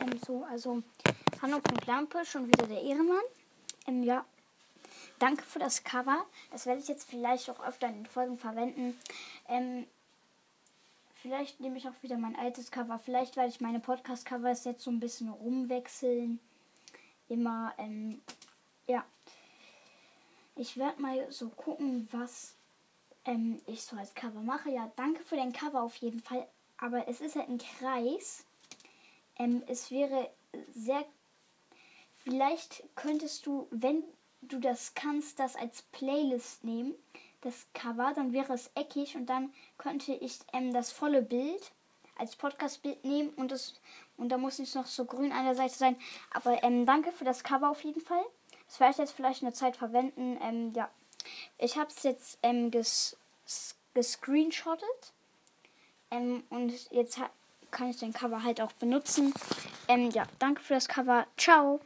Ähm, so, also Hanno.lampe, schon wieder der Ehrenmann. Ähm, ja. Danke für das Cover. Das werde ich jetzt vielleicht auch öfter in den Folgen verwenden. Ähm, vielleicht nehme ich auch wieder mein altes Cover. Vielleicht werde ich meine Podcast-Covers jetzt so ein bisschen rumwechseln. Immer, ähm, ja. Ich werde mal so gucken, was ähm, ich so als Cover mache. Ja, danke für den Cover auf jeden Fall. Aber es ist halt ein Kreis. Ähm, es wäre sehr. Vielleicht könntest du, wenn du das kannst, das als Playlist nehmen, das Cover, dann wäre es eckig und dann könnte ich ähm, das volle Bild als Podcast-Bild nehmen und das und da muss nicht noch so grün an der Seite sein. Aber ähm, danke für das Cover auf jeden Fall. Das werde ich jetzt vielleicht eine Zeit verwenden. Ähm, ja, ich habe es jetzt ähm, ges gescreenshottet ähm, und jetzt kann ich den Cover halt auch benutzen. Ähm, ja, danke für das Cover. Ciao.